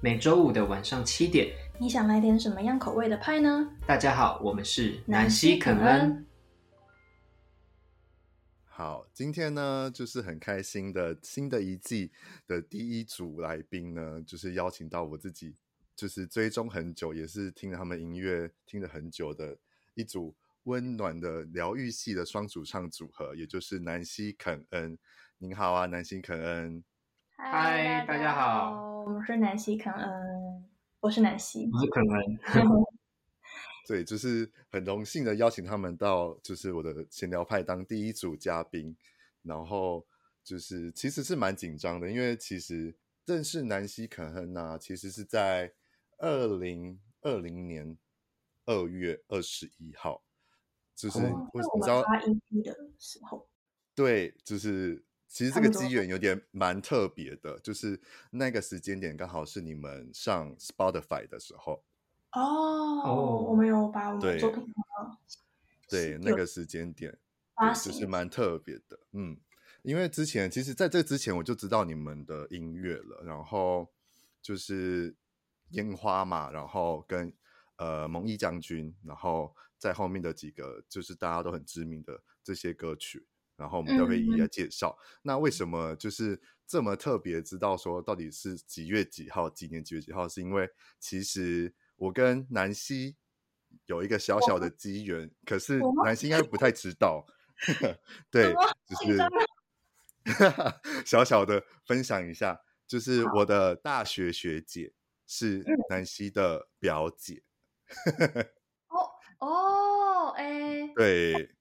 每周五的晚上七点。你想来点什么样口味的派呢？大家好，我们是南希肯恩。好，今天呢，就是很开心的新的一季的第一组来宾呢，就是邀请到我自己，就是追踪很久，也是听了他们音乐听了很久的一组温暖的疗愈系的双主唱组合，也就是南希肯恩。您好啊，南希肯恩。嗨，大家好，我们是南希肯恩，我是南希，我是肯恩。对，就是很荣幸的邀请他们到，就是我的闲聊派当第一组嘉宾。然后就是其实是蛮紧张的，因为其实认识南希肯恩呢、啊，其实是在二零二零年二月二十一号，就是、哦、我你知道发 EP 的时候，对，就是。其实这个机缘有点蛮特别的，就是那个时间点刚好是你们上 Spotify 的时候哦。哦，我们有把我们作品对，对那个时间点，对就是蛮特别的。嗯，因为之前其实在这之前我就知道你们的音乐了，然后就是烟花嘛，然后跟呃蒙毅将军，然后在后面的几个就是大家都很知名的这些歌曲。然后我们都会一一来介绍。嗯、那为什么就是这么特别？知道说到底是几月几号？几年几月几号？是因为其实我跟南希有一个小小的机缘，可是南希应该不太知道。对，就是 小小的分享一下，就是我的大学学姐是南希的表姐。哦 哦，哎，对。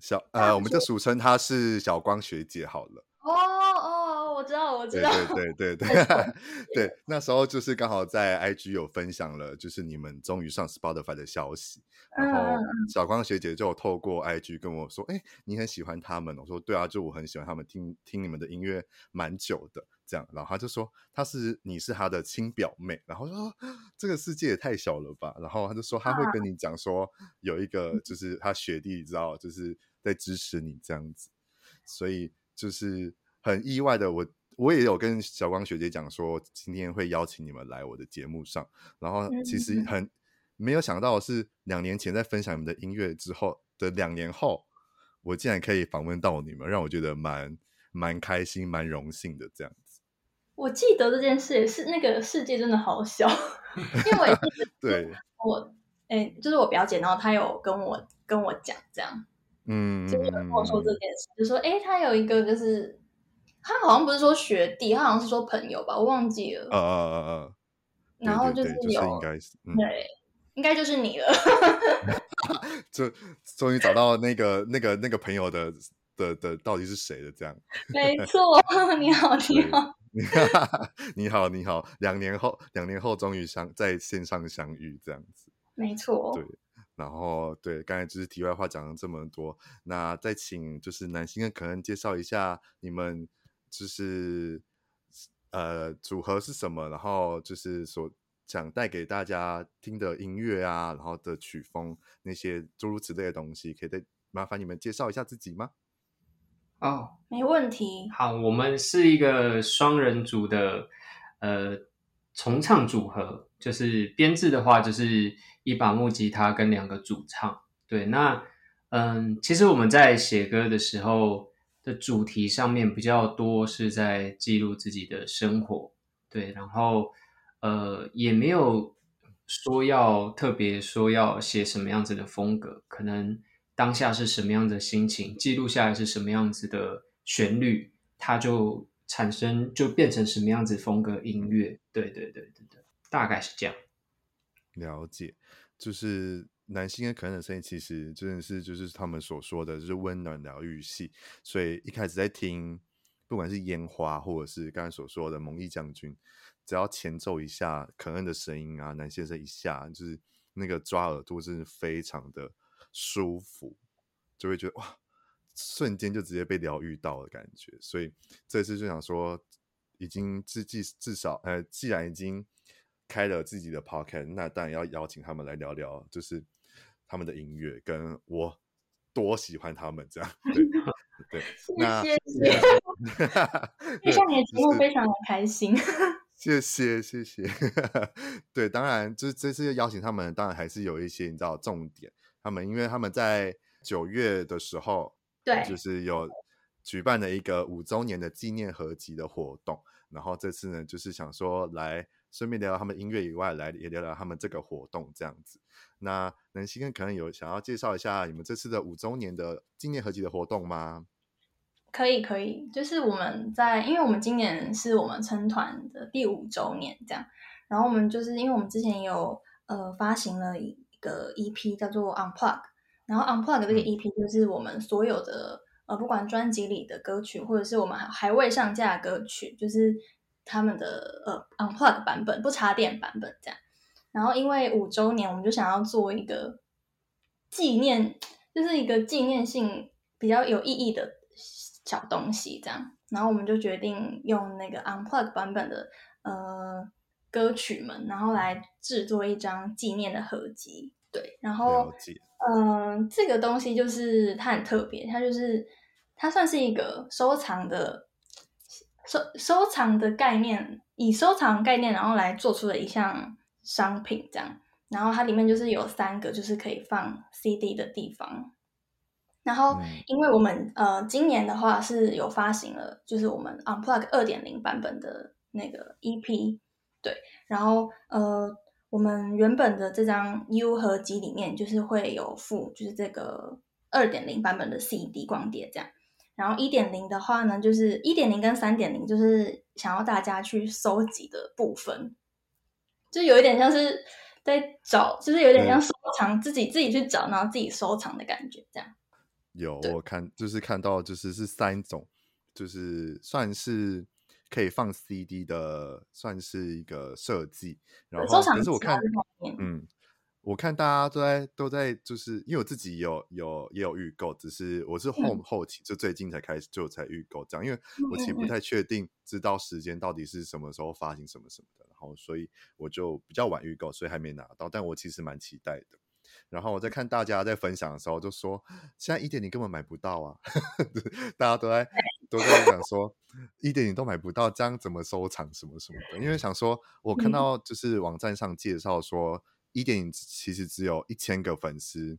小呃，我们就俗称她是小光学姐好了。哦哦，我知道，我知道。对对对对对，对，那时候就是刚好在 IG 有分享了，就是你们终于上 Spotify 的消息。然后小光学姐就有透过 IG 跟我说：“哎，你很喜欢他们。”我说：“对啊，就我很喜欢他们，听听你们的音乐蛮久的。”这样，然后他就说：“他是你是他的亲表妹。”然后说：“这个世界也太小了吧？”然后他就说：“他会跟你讲说，有一个就是他学弟，知道就是。”在支持你这样子，所以就是很意外的，我我也有跟小光学姐讲说，今天会邀请你们来我的节目上，然后其实很没有想到的是，两年前在分享你们的音乐之后的两年后，我竟然可以访问到你们，让我觉得蛮蛮开心、蛮荣幸的这样子。我记得这件事也是那个世界真的好小，因为我也记得 对我哎，就是我表姐，然后她有跟我跟我讲这样。嗯，就是跟我说这件事，就说，哎，他有一个，就是他好像不是说学弟，他好像是说朋友吧，我忘记了。啊啊啊啊！然后就是有，应该是，对，应该就是你了。就终于找到那个那个那个朋友的的的到底是谁了？这样。没错，你好，你好，你好，你好，两年后，两年后终于相在线上相遇，这样子。没错。对。然后，对，刚才就是题外话讲了这么多，那再请就是南星跟可恩介绍一下你们就是呃组合是什么，然后就是所想带给大家听的音乐啊，然后的曲风那些诸如此类的东西，可以再麻烦你们介绍一下自己吗？哦，没问题。好，我们是一个双人组的呃重唱组合，就是编制的话就是。一把木吉他跟两个主唱，对，那嗯，其实我们在写歌的时候的主题上面比较多是在记录自己的生活，对，然后呃也没有说要特别说要写什么样子的风格，可能当下是什么样的心情，记录下来是什么样子的旋律，它就产生就变成什么样子风格音乐，对对对对对，大概是这样。了解，就是男性跟可恩的声音，其实真的是就是他们所说的，就是温暖疗愈系。所以一开始在听，不管是烟花，或者是刚才所说的蒙毅将军，只要前奏一下可恩的声音啊，男先生一下，就是那个抓耳朵，真的非常的舒服，就会觉得哇，瞬间就直接被疗愈到的感觉。所以这次就想说，已经至至至少，呃，既然已经。开了自己的 podcast，那当然要邀请他们来聊聊，就是他们的音乐，跟我多喜欢他们这样。对对，谢谢。那谢谢。你的节目非常的开心。谢谢谢谢。对，当然，就是这次邀请他们，当然还是有一些你知道重点。他们因为他们在九月的时候，对，就是有举办了一个五周年的纪念合集的活动。然后这次呢，就是想说来顺便聊聊他们音乐以外，来也聊聊他们这个活动这样子。那南希跟可能有想要介绍一下你们这次的五周年的纪念合集的活动吗？可以，可以，就是我们在，因为我们今年是我们成团的第五周年，这样。然后我们就是因为我们之前有呃发行了一个 EP 叫做 Unplug，然后 Unplug 这个 EP 就是我们所有的呃不管专辑里的歌曲，或者是我们还还未上架的歌曲，就是他们的呃 Unplug 版本，不插电版本这样。然后因为五周年，我们就想要做一个纪念，就是一个纪念性比较有意义的。小东西这样，然后我们就决定用那个 Unplugged 版本的呃歌曲们，然后来制作一张纪念的合集。对，然后嗯、呃，这个东西就是它很特别，它就是它算是一个收藏的收收藏的概念，以收藏概念然后来做出的一项商品这样。然后它里面就是有三个就是可以放 CD 的地方。然后，因为我们呃今年的话是有发行了，就是我们 Unplug 二点零版本的那个 EP，对。然后呃，我们原本的这张 U 合集里面就是会有附，就是这个二点零版本的 CD 光碟这样。然后一点零的话呢，就是一点零跟三点零，就是想要大家去收集的部分，就有一点像是在找，就是有点像收藏，自己自己去找，然后自己收藏的感觉这样。有我看，就是看到，就是是三种，就是算是可以放 CD 的，算是一个设计。然后，可是我看，嗯，我看大家都在都在，就是因为我自己有有也有预购，只是我是后、嗯、后期就最近才开始就才预购这样，因为我其实不太确定知道时间到底是什么时候发行什么什么的，然后所以我就比较晚预购，所以还没拿到，但我其实蛮期待的。然后我在看大家在分享的时候，就说现在一点零根本买不到啊！大家都在都在讲说一点零都买不到，这样怎么收藏什么什么的？因为想说，我看到就是网站上介绍说一点零其实只有一千个粉丝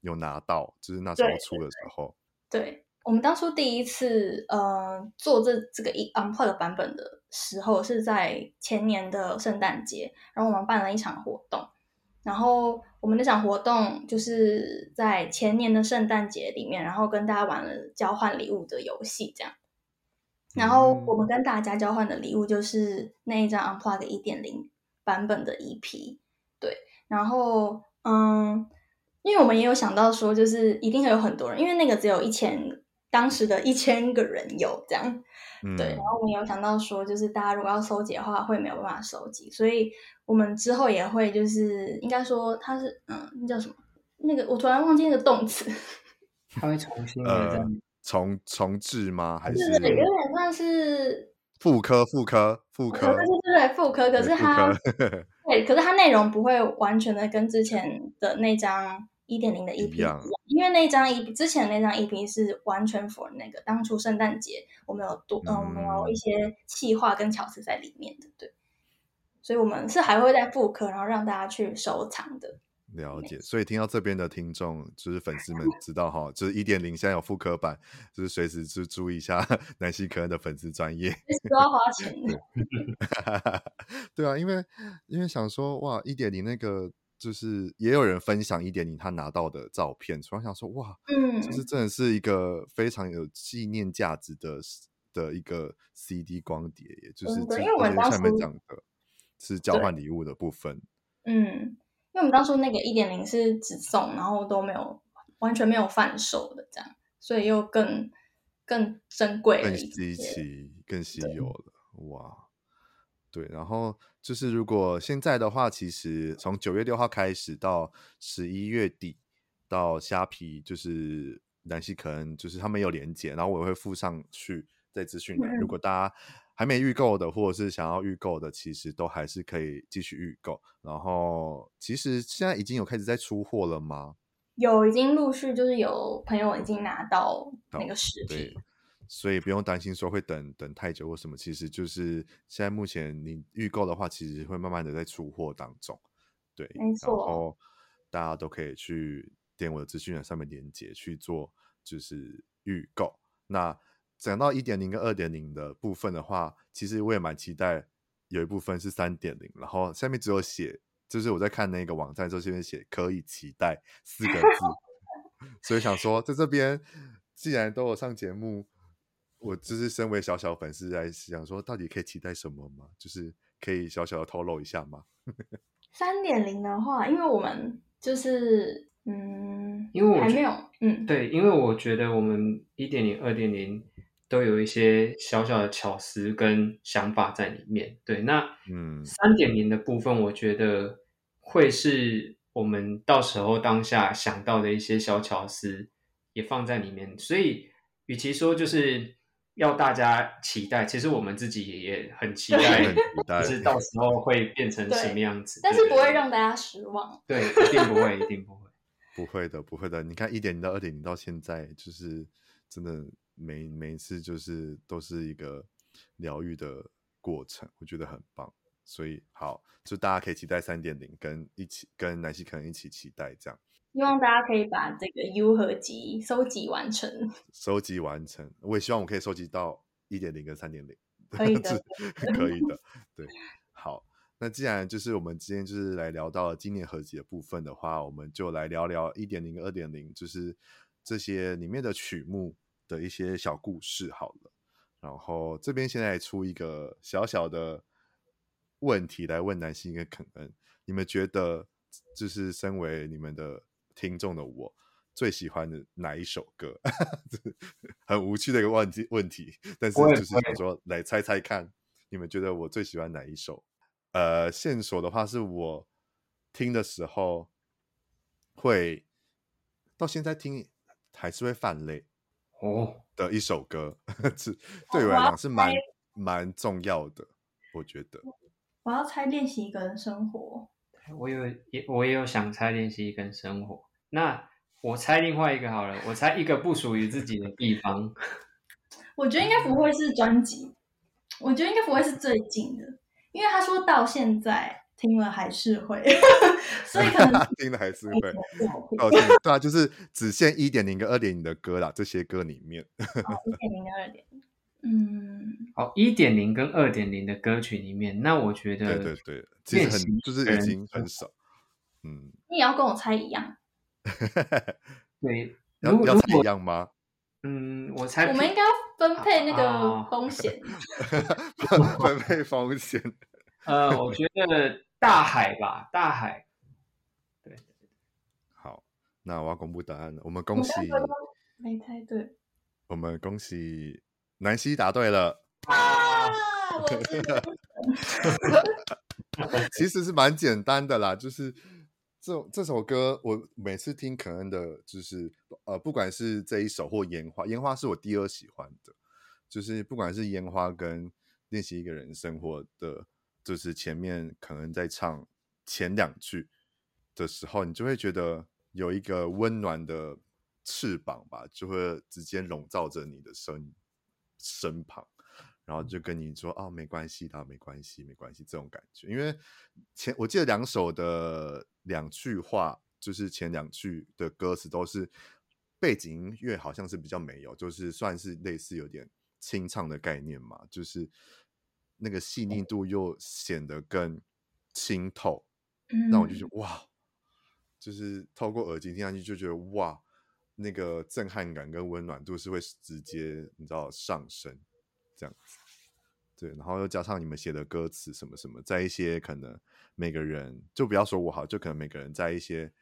有拿到，就是那时候出的时候。对，对我们当初第一次呃做这这个一 Unplugged 版本的时候，是在前年的圣诞节，然后我们办了一场活动。然后我们那场活动就是在前年的圣诞节里面，然后跟大家玩了交换礼物的游戏，这样。然后我们跟大家交换的礼物就是那一张 Unplugged 一点零版本的 EP，对。然后嗯，因为我们也有想到说，就是一定会有很多人，因为那个只有一千，当时的一千个人有这样。嗯、对，然后我们有想到说，就是大家如果要收集的话，会没有办法收集，所以我们之后也会就是应该说它是嗯，那叫什么？那个我突然忘记那个动词，它会重新呃重重置吗？还是对，有点算是复刻复刻复刻，对对对复刻，可是它 对，可是它内容不会完全的跟之前的那张。一点零的 EP，因为那张 EP 之前的那张 EP 是完全 for 那个当初圣诞节我们有多嗯，我们有一些气划跟巧思在里面的，对，所以我们是还会再复刻，然后让大家去收藏的。了解，所以听到这边的听众就是粉丝们知道哈，就是一点零现在有复刻版，就是随时去注意一下 南希可恩的粉丝专业，都要花钱的。对啊，因为因为想说哇，一点零那个。就是也有人分享一点零他拿到的照片，突然想说哇，嗯，就是真的是一个非常有纪念价值的的一个 CD 光碟，也就是因为我们下面讲的是交换礼物的部分，嗯，因为我们当初那个一点零是只送，然后都没有完全没有贩售的这样，所以又更更珍贵、更稀奇、更稀有了，哇。对，然后就是如果现在的话，其实从九月六号开始到十一月底，到虾皮就是南希可能就是他们有连结，然后我也会附上去在资讯栏。如果大家还没预购的，或者是想要预购的，其实都还是可以继续预购。然后其实现在已经有开始在出货了吗？有，已经陆续就是有朋友已经拿到那个实体。所以不用担心说会等等太久或什么。其实就是现在目前你预购的话，其实会慢慢的在出货当中。对，没错。然后大家都可以去点我的资讯栏上面连接去做，就是预购。那讲到一点零跟二点零的部分的话，其实我也蛮期待有一部分是三点零，然后下面只有写，就是我在看那个网站之后，这边写可以期待四个字，所以想说在这边既然都有上节目，我就是身为小小粉丝来想说，到底可以期待什么吗？就是可以小小的透露一下吗？三点零的话，因为我们就是嗯，因为我还没有嗯，对，因为我觉得我们一点零、二点零。都有一些小小的巧思跟想法在里面，对，那嗯，三点零的部分，我觉得会是我们到时候当下想到的一些小巧思也放在里面，所以与其说就是要大家期待，其实我们自己也很期待，就是到时候会变成什么样子，但是不会让大家失望，对，一定不会，一定不会，不会的，不会的，你看一点零到二点零到现在，就是真的。每每一次就是都是一个疗愈的过程，我觉得很棒，所以好，就大家可以期待三点零，跟一起跟南希可能一起期待这样。希望大家可以把这个 U 合集收集完成，收集完成。我也希望我可以收集到一点零跟三点零，可以的，可以的。对，好，那既然就是我们今天就是来聊到了纪念合集的部分的话，我们就来聊聊一点零跟二点零，就是这些里面的曲目。的一些小故事好了，然后这边现在出一个小小的问题来问南希跟肯恩，你们觉得就是身为你们的听众的我最喜欢的哪一首歌？很无趣的一个问题问题，但是就是想说来猜猜看，你们觉得我最喜欢哪一首？呃，线索的话是我听的时候会到现在听还是会泛泪。哦，的一首歌，是对我来讲是蛮蛮重要的，我觉得。我要猜练习一个人生活。我有也我也有想猜练习一个人生活。那我猜另外一个好了，我猜一个不属于自己的地方。我觉得应该不会是专辑，我觉得应该不会是最近的，因为他说到现在。听了还是会，所以可能 听了还是会。哦，对啊，就是只限一点零跟二点零的歌啦，这些歌里面。一点零跟二点零，嗯。好，一点零跟二点零的歌曲里面，那我觉得，对对对，其实很就是已经很少。嗯，你也要跟我猜一样。对，要要猜一样吗？嗯，我猜。我们应该要分配那个风险。分配风险。呃，我觉得。大海吧，大海。对，好，那我要公布答案了。我们恭喜，没猜对。我们恭喜南希答对了。啊！我其实是蛮简单的啦，就是这这首歌，我每次听肯恩的，就是呃，不管是这一首或烟花，烟花是我第二喜欢的，就是不管是烟花跟练习一个人生活的。就是前面可能在唱前两句的时候，你就会觉得有一个温暖的翅膀吧，就会直接笼罩着你的身身旁，然后就跟你说：“哦，没关系的，没关系，没关系。”这种感觉。因为前我记得两首的两句话，就是前两句的歌词都是背景音乐，好像是比较没有，就是算是类似有点清唱的概念嘛，就是。那个细腻度又显得更清透，那、嗯、我就觉得哇，就是透过耳机听上去就觉得哇，那个震撼感跟温暖度是会直接你知道上升这样子，对，然后又加上你们写的歌词什么什么，在一些可能每个人就不要说我好，就可能每个人在一些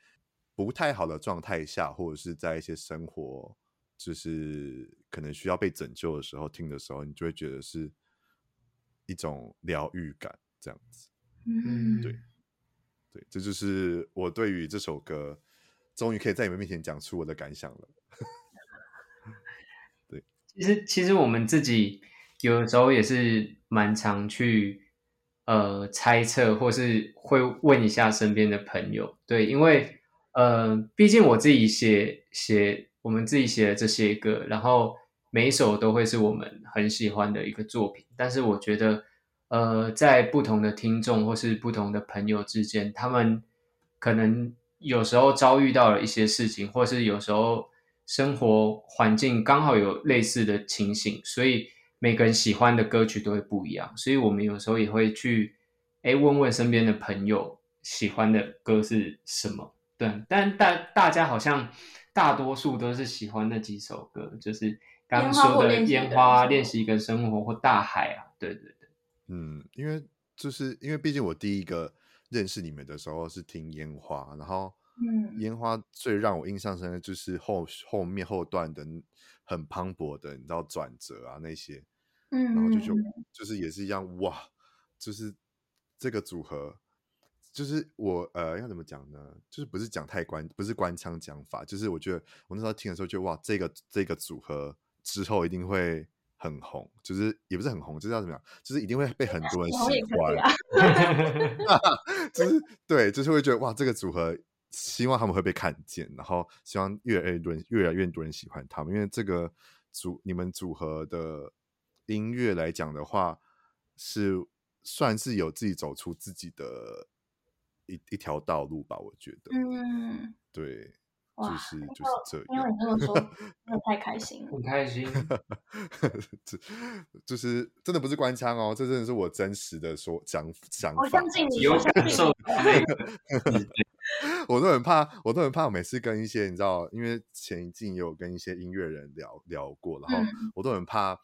不太好的状态下，或者是在一些生活就是可能需要被拯救的时候听的时候，你就会觉得是。一种疗愈感，这样子，嗯，对，对，这就是我对于这首歌，终于可以在你们面前讲出我的感想了。对，其实其实我们自己有的时候也是蛮常去呃猜测，或是会问一下身边的朋友，对，因为呃，毕竟我自己写写我们自己写的这些歌，然后每一首都会是我们很喜欢的一个作品。但是我觉得，呃，在不同的听众或是不同的朋友之间，他们可能有时候遭遇到了一些事情，或是有时候生活环境刚好有类似的情形，所以每个人喜欢的歌曲都会不一样。所以我们有时候也会去，哎，问问身边的朋友喜欢的歌是什么。对，但大大家好像大多数都是喜欢那几首歌，就是刚刚说的《烟花练习一个生活》或《大海》啊。对对对，嗯，因为就是因为毕竟我第一个认识你们的时候是听《烟花》，然后嗯，《烟花》最让我印象深的就是后后面后段的很磅礴的，你知道转折啊那些，嗯，然后就就就是也是一样哇，就是这个组合。就是我呃要怎么讲呢？就是不是讲太官，不是官腔讲法。就是我觉得我那时候听的时候就，就哇，这个这个组合之后一定会很红。就是也不是很红，就是要怎么样？就是一定会被很多人 喜欢。啊、就是对，就是会觉得哇，这个组合希望他们会被看见，然后希望越来越多人越来越多人喜欢他们。因为这个组你们组合的音乐来讲的话，是算是有自己走出自己的。一一条道路吧，我觉得，嗯，对，就是就是这样。因为你这么说，真的太开心了，很开心。这就是真的不是官腔哦，这真的是我真实的说讲想法。我相信你有感受。我都很怕，我都很怕。我每次跟一些你知道，因为前一季也有跟一些音乐人聊聊过，然后我都很怕，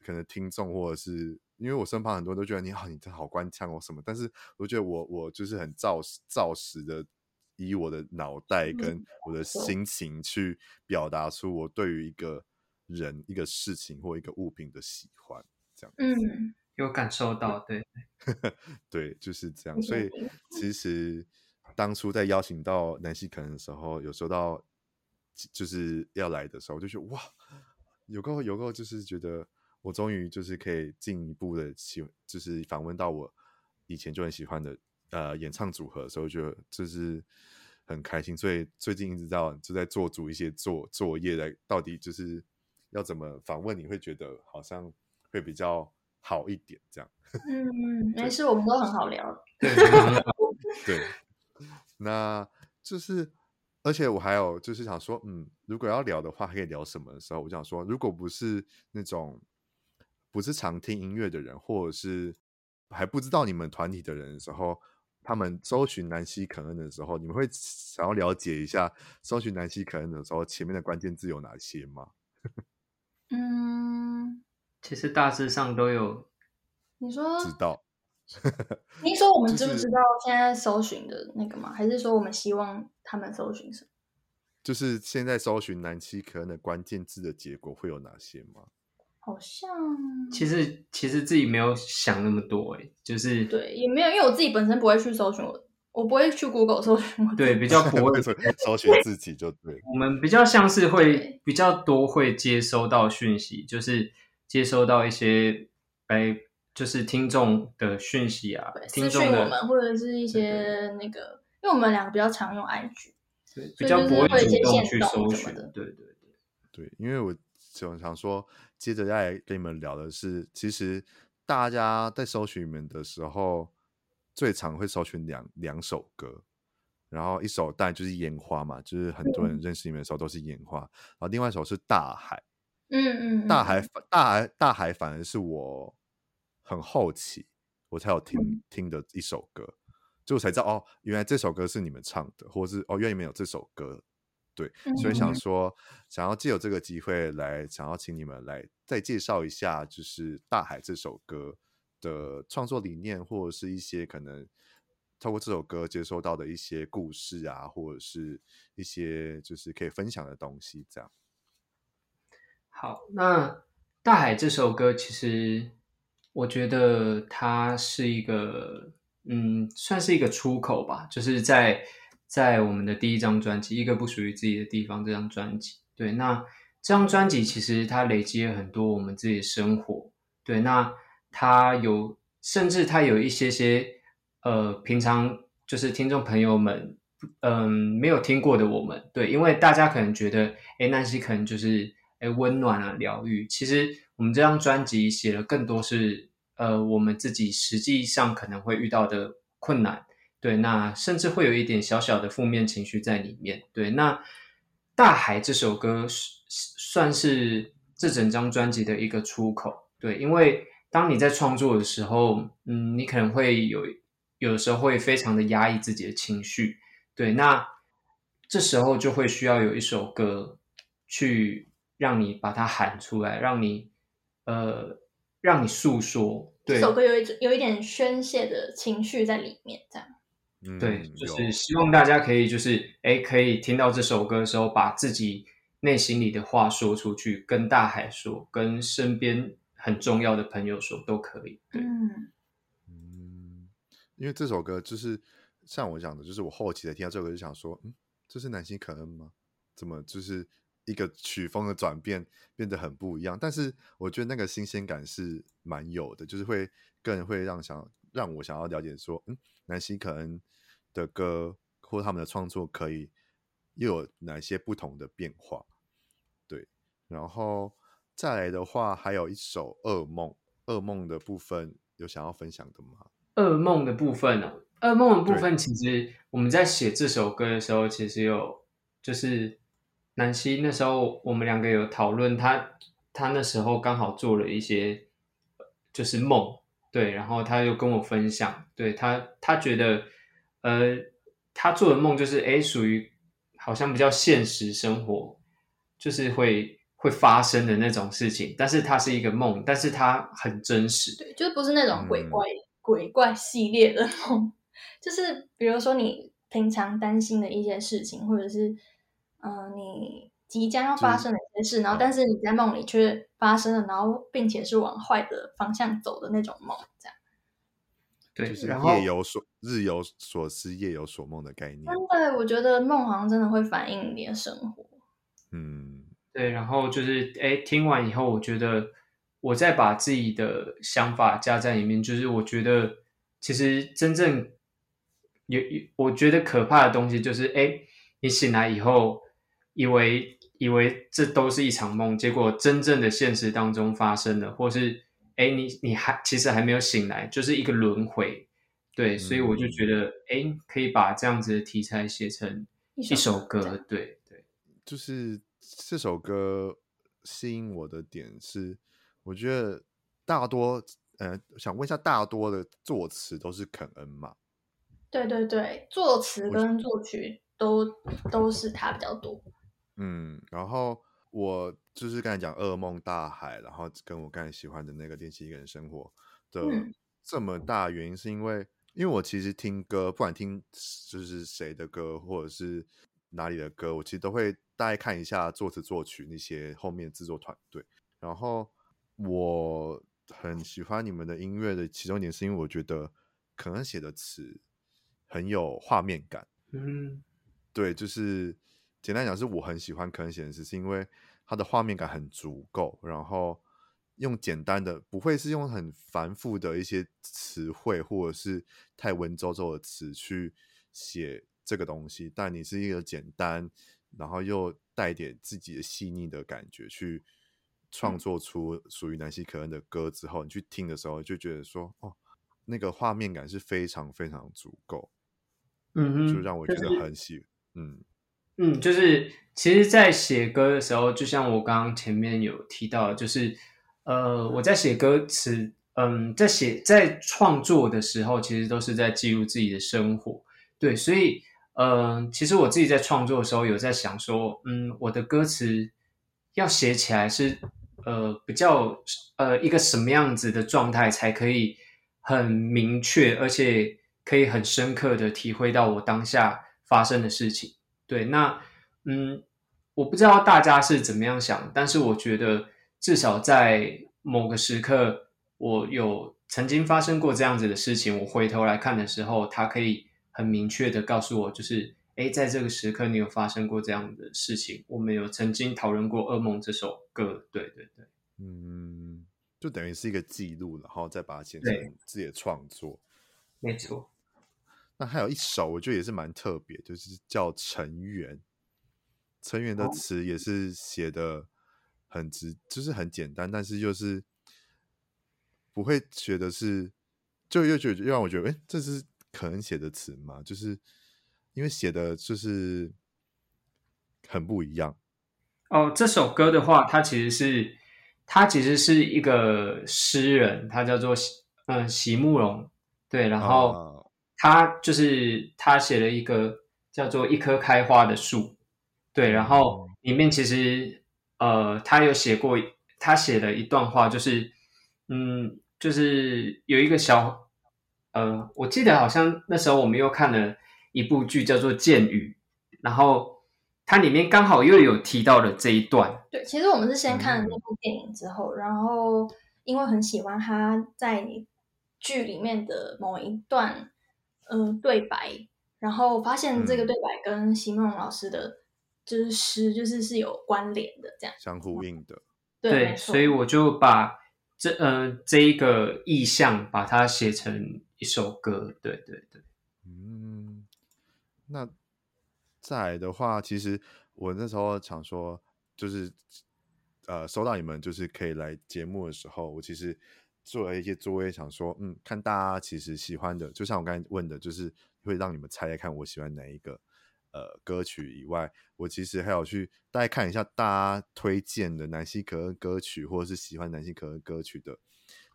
可能听众或者是。因为我身旁很多人都觉得你好，你这好官腔哦什么，但是我觉得我我就是很照实照实的，以我的脑袋跟我的心情去表达出我对于一个人、一个事情或一个物品的喜欢，这样。嗯，有感受到，对，对，就是这样。所以其实当初在邀请到南希肯的时候，有收到就是要来的时候，我就觉得哇，有够有够，就是觉得。我终于就是可以进一步的喜，就是访问到我以前就很喜欢的呃演唱组合的时候，就就是很开心。所以最近一直到就在做足一些作作业来，到底就是要怎么访问你会觉得好像会比较好一点这样。嗯，没事，我们都很好聊。对，那就是而且我还有就是想说，嗯，如果要聊的话，可以聊什么的时候，我想说，如果不是那种。不是常听音乐的人，或者是还不知道你们团体的人的时候，他们搜寻南希肯恩的时候，你们会想要了解一下搜寻南希肯恩的时候前面的关键字有哪些吗？嗯，其实大致上都有。你说知道？你说我们知不知道现在搜寻的那个吗？还是说我们希望他们搜寻什么？就是现在搜寻南七可能的关键字的结果会有哪些吗？好像其实其实自己没有想那么多哎，就是对，也没有，因为我自己本身不会去搜寻我，我不会去 Google 搜寻，对，比较不会 搜寻自己就对。我们比较像是会比较多会接收到讯息，就是接收到一些哎，就是听众的讯息啊，听众我们或者是一些那个，因为我们两个比较常用 IG，对，比较不会主动去搜寻的，对对对对，因为我就想说。接着再来跟你们聊的是，其实大家在搜寻你们的时候，最常会搜寻两两首歌，然后一首当然就是《烟花》嘛，就是很多人认识你们的时候都是《烟花》，然后另外一首是《大海》。嗯嗯，大海，大海，大海，反而是我很好奇我才有听听的一首歌，就我才知道哦，原来这首歌是你们唱的，或者是哦，原来你们有这首歌。对，所以想说，想要借有这个机会来，想要请你们来再介绍一下，就是《大海》这首歌的创作理念，或者是一些可能透过这首歌接收到的一些故事啊，或者是一些就是可以分享的东西，这样。好，那《大海》这首歌，其实我觉得它是一个，嗯，算是一个出口吧，就是在。在我们的第一张专辑《一个不属于自己的地方》这张专辑，对，那这张专辑其实它累积了很多我们自己的生活，对，那它有，甚至它有一些些，呃，平常就是听众朋友们，嗯、呃，没有听过的我们，对，因为大家可能觉得，诶，南西可能就是，温暖啊疗愈。其实我们这张专辑写了更多是呃我们自己实际上可能会遇到的困难，对，那甚至会有一点小小的负面情绪在里面，对，那大海这首歌算是这整张专辑的一个出口，对，因为当你在创作的时候，嗯，你可能会有有时候会非常的压抑自己的情绪，对，那这时候就会需要有一首歌去让你把它喊出来，让你呃让你诉说，对，这首歌有一有一点宣泄的情绪在里面，这样。对，就是希望大家可以，就是哎，可以听到这首歌的时候，把自己内心里的话说出去，跟大海说，跟身边很重要的朋友说，都可以。对，嗯，嗯，因为这首歌就是像我讲的，就是我后期的听到这首歌就想说，嗯，这是南希可恩吗？怎么就是一个曲风的转变变得很不一样？但是我觉得那个新鲜感是蛮有的，就是会更会让想让我想要了解说，嗯，南希可能。的歌或他们的创作可以又有哪些不同的变化？对，然后再来的话，还有一首《噩梦》，噩梦的部分有想要分享的吗？噩梦的部分呢、啊？噩梦的部分，其实我们在写这首歌的时候，其实有就是南希那时候我们两个有讨论，他他那时候刚好做了一些就是梦，对，然后他又跟我分享，对他他觉得。呃，他做的梦就是哎，属于好像比较现实生活，就是会会发生的那种事情。但是它是一个梦，但是它很真实。对，就不是那种鬼怪、嗯、鬼怪系列的梦，就是比如说你平常担心的一些事情，或者是嗯、呃，你即将要发生的一些事，然后但是你在梦里却发生了，然后并且是往坏的方向走的那种梦，这样。对，就是夜有所日有所思，夜有所梦的概念。真的，我觉得梦好像真的会反映你的生活。嗯，对。然后就是，哎，听完以后，我觉得我再把自己的想法加在里面，就是我觉得其实真正有，我觉得可怕的东西就是，哎，你醒来以后，以为以为这都是一场梦，结果真正的现实当中发生了，或是。哎，你你还其实还没有醒来，就是一个轮回，对，嗯、所以我就觉得，哎，可以把这样子的题材写成一首歌，对对，对就是这首歌吸引我的点是，我觉得大多，呃，想问一下，大多的作词都是肯恩嘛？对对对，作词跟作曲都都是他比较多。嗯，然后。我就是刚才讲噩梦大海，然后跟我刚才喜欢的那个练习一个人生活的这么大原因，是因为因为我其实听歌，不管听就是谁的歌或者是哪里的歌，我其实都会大概看一下作词作曲那些后面制作团队。然后我很喜欢你们的音乐的其中一点，是因为我觉得可能写的词很有画面感。嗯，对，就是。简单讲，是我很喜欢可能显示，是因为它的画面感很足够，然后用简单的，不会是用很繁复的一些词汇或者是太文绉绉的词去写这个东西，但你是一个简单，然后又带点自己的细腻的感觉去创作出属于南希可恩的歌之后，你去听的时候就觉得说，哦，那个画面感是非常非常足够，嗯，就让我觉得很喜，嗯。嗯，就是其实，在写歌的时候，就像我刚刚前面有提到，就是呃，我在写歌词，嗯，在写在创作的时候，其实都是在记录自己的生活，对，所以，嗯、其实我自己在创作的时候，有在想说，嗯，我的歌词要写起来是呃比较呃一个什么样子的状态，才可以很明确，而且可以很深刻的体会到我当下发生的事情。对，那嗯，我不知道大家是怎么样想，但是我觉得至少在某个时刻，我有曾经发生过这样子的事情，我回头来看的时候，它可以很明确的告诉我，就是哎，在这个时刻你有发生过这样的事情，我们有曾经讨论过《噩梦》这首歌，对对对，嗯，就等于是一个记录，然后再把它写成自己的创作，没错。那还有一首，我觉得也是蛮特别，就是叫《尘缘》。尘缘的词也是写的很直，就是很简单，但是就是不会觉得是，就又觉得又让我觉得，哎，这是可能写的词嘛？就是因为写的就是很不一样。哦，这首歌的话，它其实是，它其实是一个诗人，他叫做嗯席慕容，对，然后他就是他写了一个叫做一棵开花的树，对，然后里面其实呃，他有写过，他写了一段话，就是嗯，就是有一个小呃，我记得好像那时候我们又看了一部剧叫做《剑雨》，然后。它里面刚好又有提到了这一段。对，其实我们是先看了那部电影之后，嗯、然后因为很喜欢他在剧里面的某一段嗯、呃、对白，然后发现这个对白跟席慕蓉老师的就是诗就是是有关联的，这样相呼应的。对，对所以我就把这呃这一个意象把它写成一首歌。对对对，嗯，那。再来的话，其实我那时候想说，就是呃，收到你们就是可以来节目的时候，我其实做了一些作业，想说，嗯，看大家其实喜欢的，就像我刚才问的，就是会让你们猜猜看我喜欢哪一个呃歌曲以外，我其实还有去大概看一下大家推荐的南希可恩歌曲，或者是喜欢南希可恩歌曲的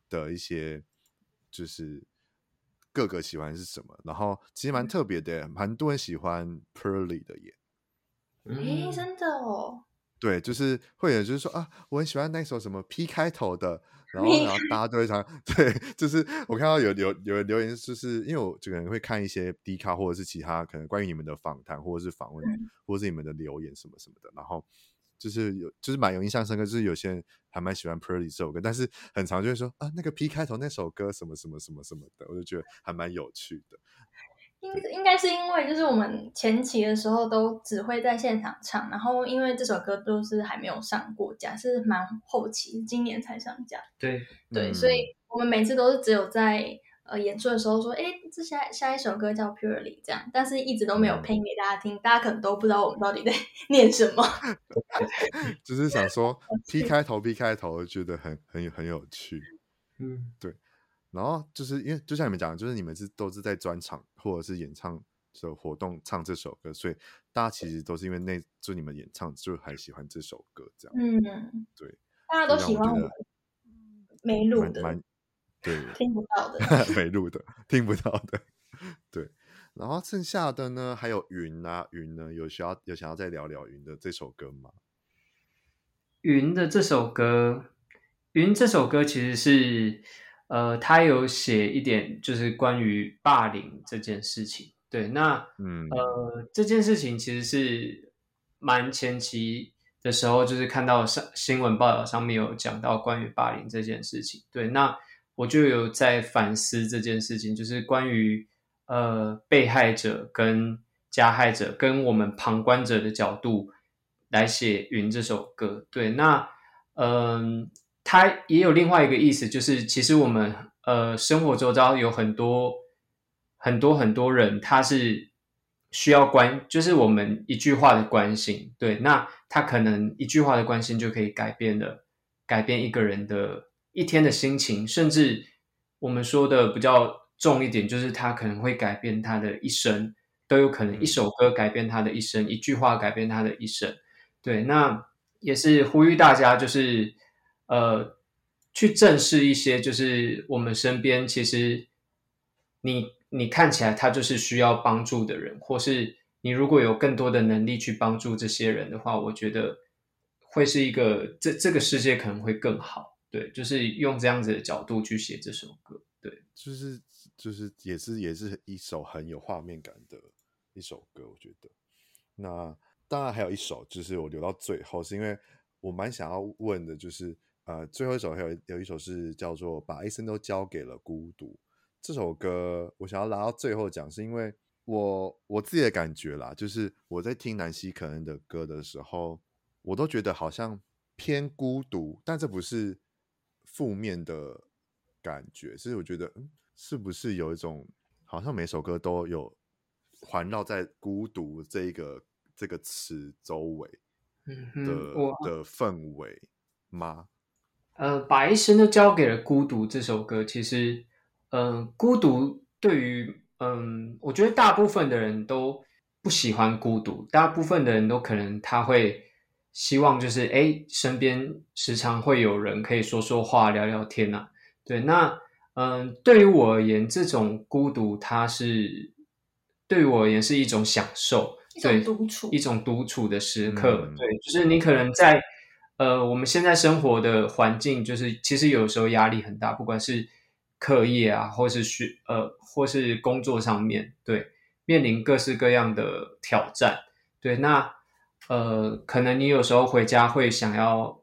的一些就是。各个喜欢是什么？然后其实蛮特别的，蛮多人喜欢 Pearly 的耶。诶，真的哦。对，就是会有就是说啊，我很喜欢那首什么 P 开头的，然后然后大家都会唱。对，就是我看到有有有人留言，就是因为我这个人会看一些 D 卡或者是其他可能关于你们的访谈或者是访问，嗯、或者是你们的留言什么什么的，然后。就是有，就是蛮有印象深刻。就是有些人还蛮喜欢 Pearly 这首歌，但是很常就会说啊，那个 P 开头那首歌什么什么什么什么的，我就觉得还蛮有趣的。应应该是因为就是我们前期的时候都只会在现场唱，然后因为这首歌都是还没有上过架，是蛮后期，今年才上架。对对，所以我们每次都是只有在。呃，演出的时候说，哎，这下下一首歌叫 Purely 这样，但是一直都没有配给大家听，大家可能都不知道我们到底在 念什么。就是想说 P 开头 P 开头，觉得很很很有趣。嗯，对。然后就是因为就像你们讲的，就是你们是都是在专场或者是演唱的活动唱这首歌，所以大家其实都是因为那就你们演唱就还喜欢这首歌这样。嗯，对。大家都喜欢我们没录的。对，听不到的，没录的，听不到的，对。然后剩下的呢，还有云啊，云呢，有需要有想要再聊聊云的这首歌吗？云的这首歌，云这首歌其实是，呃，他有写一点，就是关于霸凌这件事情。对，那，嗯，呃，这件事情其实是蛮前期的时候，就是看到上新闻报道上面有讲到关于霸凌这件事情。对，那。我就有在反思这件事情，就是关于呃被害者跟加害者跟我们旁观者的角度来写《云》这首歌。对，那嗯、呃，它也有另外一个意思，就是其实我们呃生活周遭有很多很多很多人，他是需要关，就是我们一句话的关心。对，那他可能一句话的关心就可以改变了，改变一个人的。一天的心情，甚至我们说的比较重一点，就是他可能会改变他的一生，都有可能。一首歌改变他的一生，一句话改变他的一生。对，那也是呼吁大家，就是呃，去正视一些，就是我们身边其实你你看起来他就是需要帮助的人，或是你如果有更多的能力去帮助这些人的话，我觉得会是一个这这个世界可能会更好。对，就是用这样子的角度去写这首歌，对，就是就是也是也是一首很有画面感的一首歌，我觉得。那当然还有一首，就是我留到最后，是因为我蛮想要问的，就是呃，最后一首还有有一首是叫做《把一生都交给了孤独》这首歌，我想要拉到最后讲，是因为我我自己的感觉啦，就是我在听南希可恩的歌的时候，我都觉得好像偏孤独，但这不是。负面的感觉，所以我觉得，嗯，是不是有一种好像每首歌都有环绕在孤独这一个这个词周围的、嗯、的氛围？吗？呃，把一生都交给了孤独这首歌，其实，嗯、呃，孤独对于，嗯、呃，我觉得大部分的人都不喜欢孤独，大部分的人都可能他会希望就是，哎，身边时常会有人可以说说话、聊聊天啊。对，那，嗯、呃，对于我而言，这种孤独，它是对于我而言是一种享受，一种独处，对，一种独处的时刻。嗯、对，就是你可能在。呃，我们现在生活的环境就是，其实有时候压力很大，不管是课业啊，或是学，呃，或是工作上面，对，面临各式各样的挑战，对，那呃，可能你有时候回家会想要，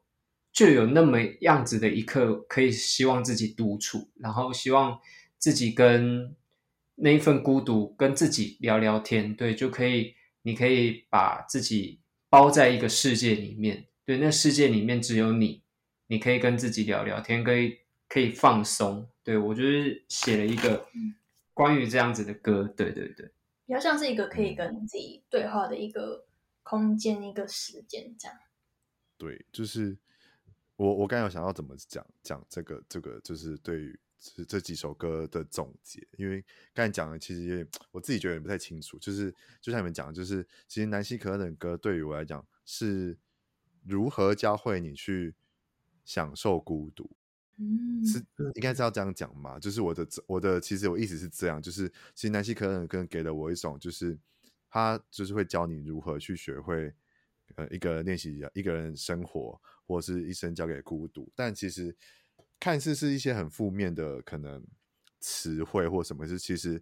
就有那么样子的一刻，可以希望自己独处，然后希望自己跟那一份孤独跟自己聊聊天，对，就可以，你可以把自己包在一个世界里面。对，那世界里面只有你，你可以跟自己聊聊天，可以可以放松。对，我就是写了一个关于这样子的歌，对对对，比较像是一个可以跟自己对话的一个空间，一个时间这样。对，就是我我刚才有想要怎么讲讲这个这个，就是对于这这几首歌的总结，因为刚才讲的其实也我自己觉得也不太清楚，就是就像你们讲的，就是其实南希可恩的歌对于我来讲是。如何教会你去享受孤独？嗯，是应该是要这样讲嘛？就是我的我的其实我意思是这样，就是其实南希可恩更给了我一种，就是他就是会教你如何去学会呃一个人练习一个人生活，或是一生交给孤独。但其实看似是一些很负面的可能词汇或什么，是其实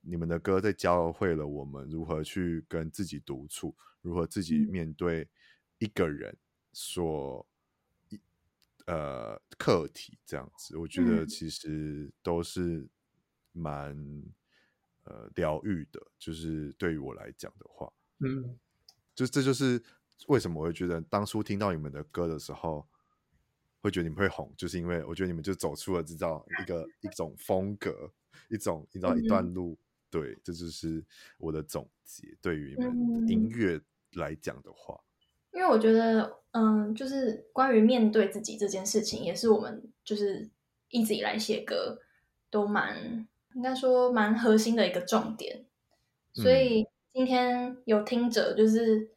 你们的歌在教会了我们如何去跟自己独处，如何自己面对。嗯一个人所一呃课题这样子，我觉得其实都是蛮、嗯、呃疗愈的。就是对于我来讲的话，嗯，就这就是为什么我会觉得当初听到你们的歌的时候，会觉得你们会红，就是因为我觉得你们就走出了这道一个一种风格，一种你知道一段路。嗯、对，这就是我的总结。对于你们音乐来讲的话。因为我觉得，嗯，就是关于面对自己这件事情，也是我们就是一直以来写歌都蛮应该说蛮核心的一个重点。所以今天有听者就是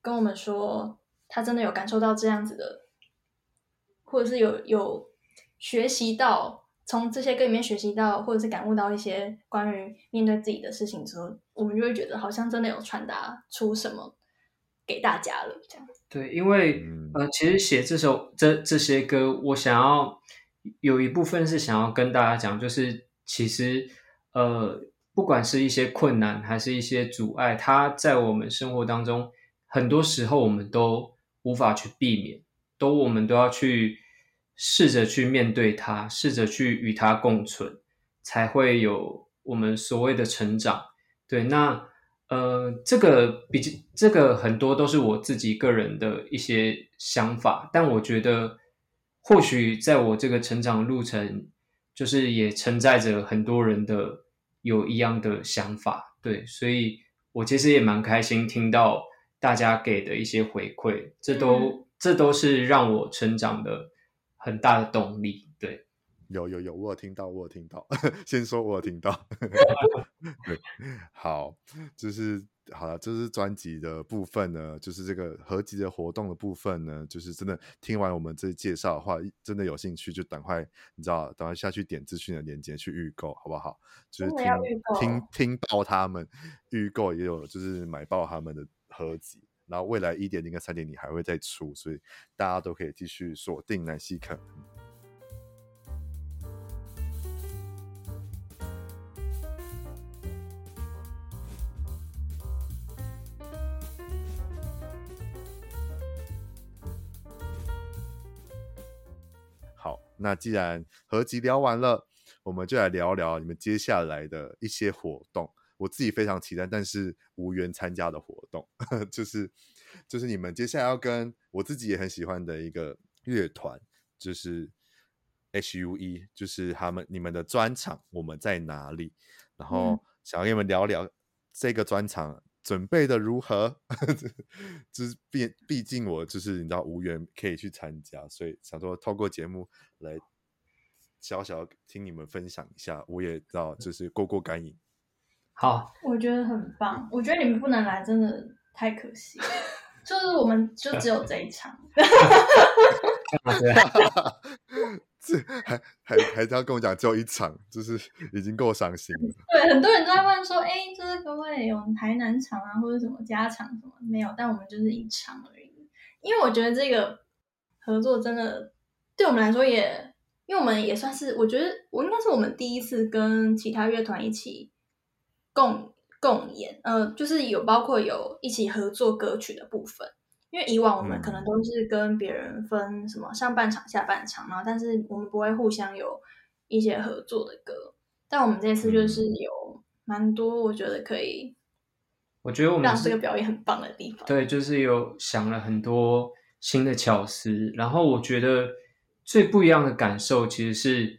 跟我们说，他真的有感受到这样子的，或者是有有学习到从这些歌里面学习到，或者是感悟到一些关于面对自己的事情之后，我们就会觉得好像真的有传达出什么。给大家了，这样对，因为呃，其实写这首这这些歌，我想要有一部分是想要跟大家讲，就是其实呃，不管是一些困难还是一些阻碍，它在我们生活当中，很多时候我们都无法去避免，都我们都要去试着去面对它，试着去与它共存，才会有我们所谓的成长。对，那。呃，这个比这个很多都是我自己个人的一些想法，但我觉得或许在我这个成长路程，就是也承载着很多人的有一样的想法，对，所以我其实也蛮开心听到大家给的一些回馈，这都、嗯、这都是让我成长的很大的动力，对。有有有，我有听到，我有听到。先说，我有听到。对，好，就是好了，就是专辑的部分呢，就是这个合集的活动的部分呢，就是真的听完我们这介绍的话，真的有兴趣就赶快，你知道，赶快下去点资讯的链接去预购，好不好？就是听听听爆他们预购也有，就是买爆他们的合集，然后未来一点零跟三点零还会再出，所以大家都可以继续锁定南希可。那既然合集聊完了，我们就来聊聊你们接下来的一些活动。我自己非常期待，但是无缘参加的活动，就是就是你们接下来要跟我自己也很喜欢的一个乐团，就是 H.U.E，就是他们你们的专场我们在哪里？然后想要跟你们聊聊这个专场准备的如何？就是毕毕竟我就是你知道无缘可以去参加，所以想说透过节目来小小听你们分享一下，我也知道就是过过干瘾。好，我觉得很棒。我觉得你们不能来，真的太可惜。就是我们就只有这一场。这还还还是要跟我讲，只有一场，就是已经够伤心了。对，很多人都在问说，哎，就是可不可以有台南场啊，或者什么加场什么？没有，但我们就是一场而已。因为我觉得这个合作真的对我们来说也，因为我们也算是，我觉得我应该是我们第一次跟其他乐团一起共共演，呃，就是有包括有一起合作歌曲的部分。因为以往我们可能都是跟别人分什么上半场、下半场，然后但是我们不会互相有一些合作的歌。但我们这次就是有蛮多，我觉得可以，我觉得我们让这个表演很棒的地方。对，就是有想了很多新的巧思。然后我觉得最不一样的感受，其实是